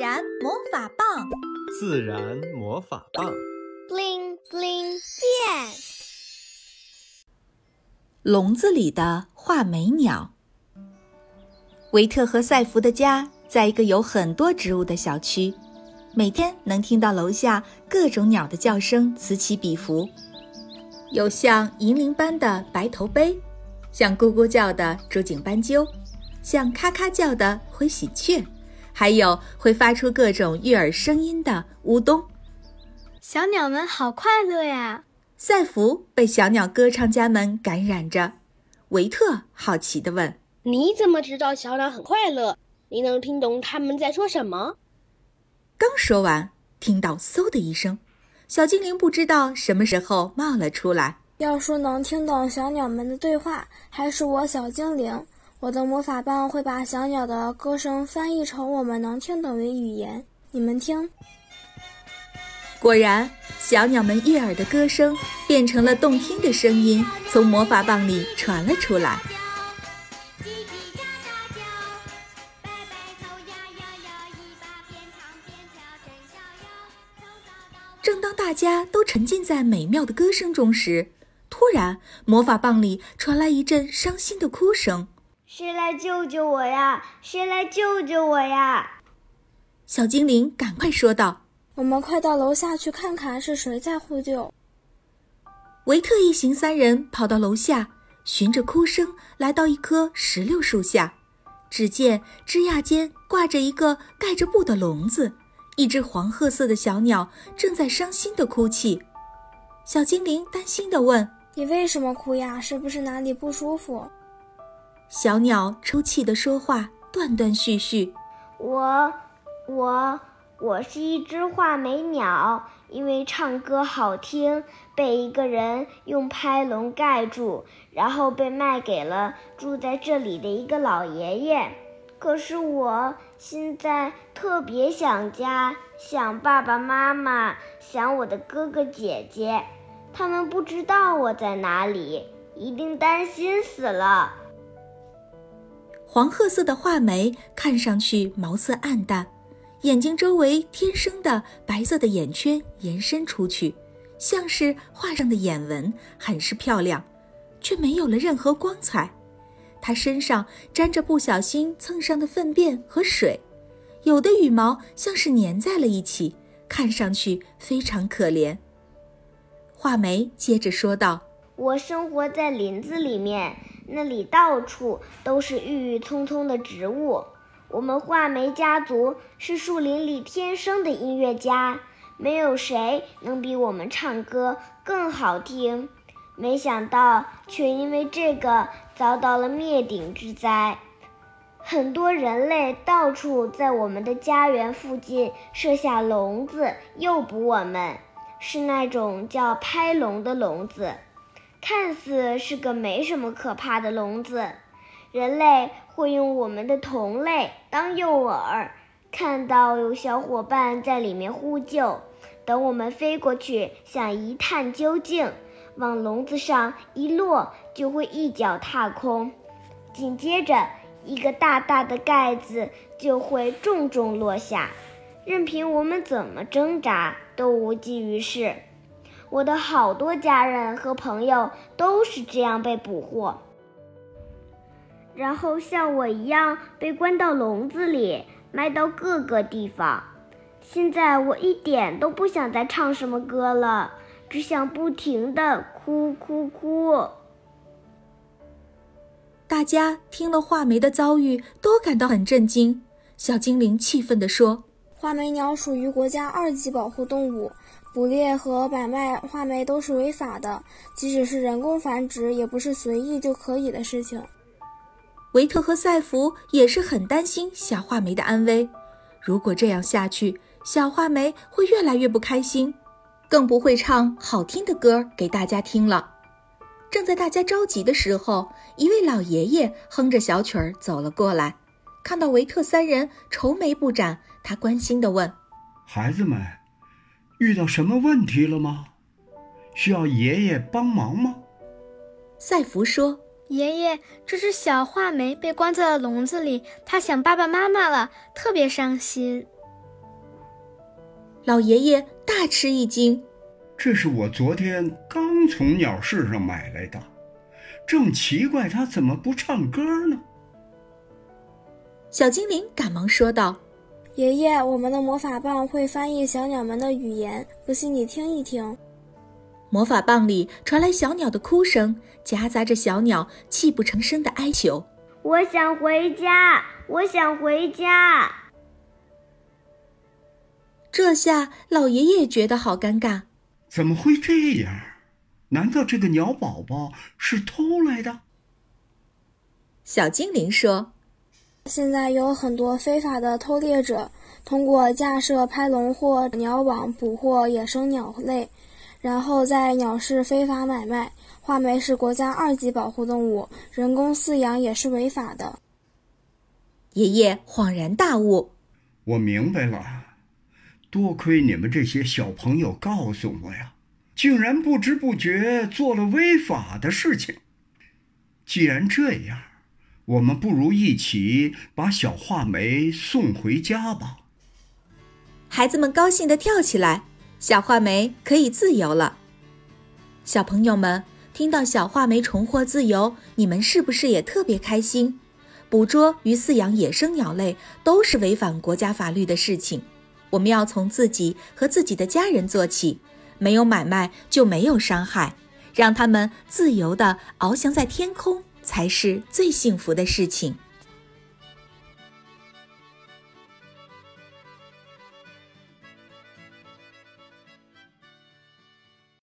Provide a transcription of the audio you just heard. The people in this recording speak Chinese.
然魔法棒，自然魔法棒，bling bling 变。笼子里的画眉鸟。维特和赛弗的家在一个有很多植物的小区，每天能听到楼下各种鸟的叫声此起彼伏，有像银铃般的白头杯，像咕咕叫的竹颈斑鸠，像咔咔叫的灰喜鹊。还有会发出各种悦耳声音的乌冬，小鸟们好快乐呀！赛弗被小鸟歌唱家们感染着。维特好奇地问：“你怎么知道小鸟很快乐？你能听懂他们在说什么？”刚说完，听到嗖的一声，小精灵不知道什么时候冒了出来。要说能听懂小鸟们的对话，还是我小精灵。我的魔法棒会把小鸟的歌声翻译成我们能听懂的语言。你们听，果然，小鸟们悦耳的歌声变成了动听的声音，从魔法棒里传了出来。正当大家都沉浸在美妙的歌声中时，突然，魔法棒里传来一阵伤心的哭声。谁来救救我呀！谁来救救我呀！小精灵赶快说道：“我们快到楼下去看看是谁在呼救。”维特一行三人跑到楼下，循着哭声来到一棵石榴树下，只见枝桠间挂着一个盖着布的笼子，一只黄褐色的小鸟正在伤心的哭泣。小精灵担心的问：“你为什么哭呀？是不是哪里不舒服？”小鸟抽泣的说话，断断续续。我，我，我是一只画眉鸟，因为唱歌好听，被一个人用拍笼盖住，然后被卖给了住在这里的一个老爷爷。可是我现在特别想家，想爸爸妈妈，想我的哥哥姐姐。他们不知道我在哪里，一定担心死了。黄褐色的画眉看上去毛色暗淡，眼睛周围天生的白色的眼圈延伸出去，像是画上的眼纹，很是漂亮，却没有了任何光彩。它身上沾着不小心蹭上的粪便和水，有的羽毛像是粘在了一起，看上去非常可怜。画眉接着说道：“我生活在林子里面。”那里到处都是郁郁葱葱的植物。我们画眉家族是树林里天生的音乐家，没有谁能比我们唱歌更好听。没想到，却因为这个遭到了灭顶之灾。很多人类到处在我们的家园附近设下笼子诱捕我们，是那种叫拍笼的笼子。看似是个没什么可怕的笼子，人类会用我们的同类当诱饵，看到有小伙伴在里面呼救，等我们飞过去想一探究竟，往笼子上一落，就会一脚踏空，紧接着一个大大的盖子就会重重落下，任凭我们怎么挣扎都无济于事。我的好多家人和朋友都是这样被捕获，然后像我一样被关到笼子里，卖到各个地方。现在我一点都不想再唱什么歌了，只想不停的哭哭哭。大家听了画眉的遭遇，都感到很震惊。小精灵气愤地说：“画眉鸟属于国家二级保护动物。”捕猎和买卖画眉都是违法的，即使是人工繁殖，也不是随意就可以的事情。维特和赛弗也是很担心小画眉的安危。如果这样下去，小画眉会越来越不开心，更不会唱好听的歌给大家听了。正在大家着急的时候，一位老爷爷哼着小曲儿走了过来，看到维特三人愁眉不展，他关心地问：“孩子们。”遇到什么问题了吗？需要爷爷帮忙吗？赛弗说：“爷爷，这只小画眉被关在了笼子里，它想爸爸妈妈了，特别伤心。”老爷爷大吃一惊：“这是我昨天刚从鸟市上买来的，正奇怪它怎么不唱歌呢。”小精灵赶忙说道：“爷爷，我们的魔法棒会翻译小鸟们的语言，不信你听一听。”魔法棒里传来小鸟的哭声，夹杂着小鸟泣不成声的哀求：“我想回家，我想回家。”这下老爷爷觉得好尴尬，怎么会这样？难道这个鸟宝宝是偷来的？小精灵说：“现在有很多非法的偷猎者，通过架设拍笼或鸟网捕获野生鸟类。”然后在鸟市非法买卖，画眉是国家二级保护动物，人工饲养也是违法的。爷爷恍然大悟：“我明白了，多亏你们这些小朋友告诉我呀，竟然不知不觉做了违法的事情。既然这样，我们不如一起把小画眉送回家吧。”孩子们高兴地跳起来。小画眉可以自由了。小朋友们听到小画眉重获自由，你们是不是也特别开心？捕捉与饲养野生鸟类都是违反国家法律的事情，我们要从自己和自己的家人做起，没有买卖就没有伤害，让他们自由地翱翔在天空才是最幸福的事情。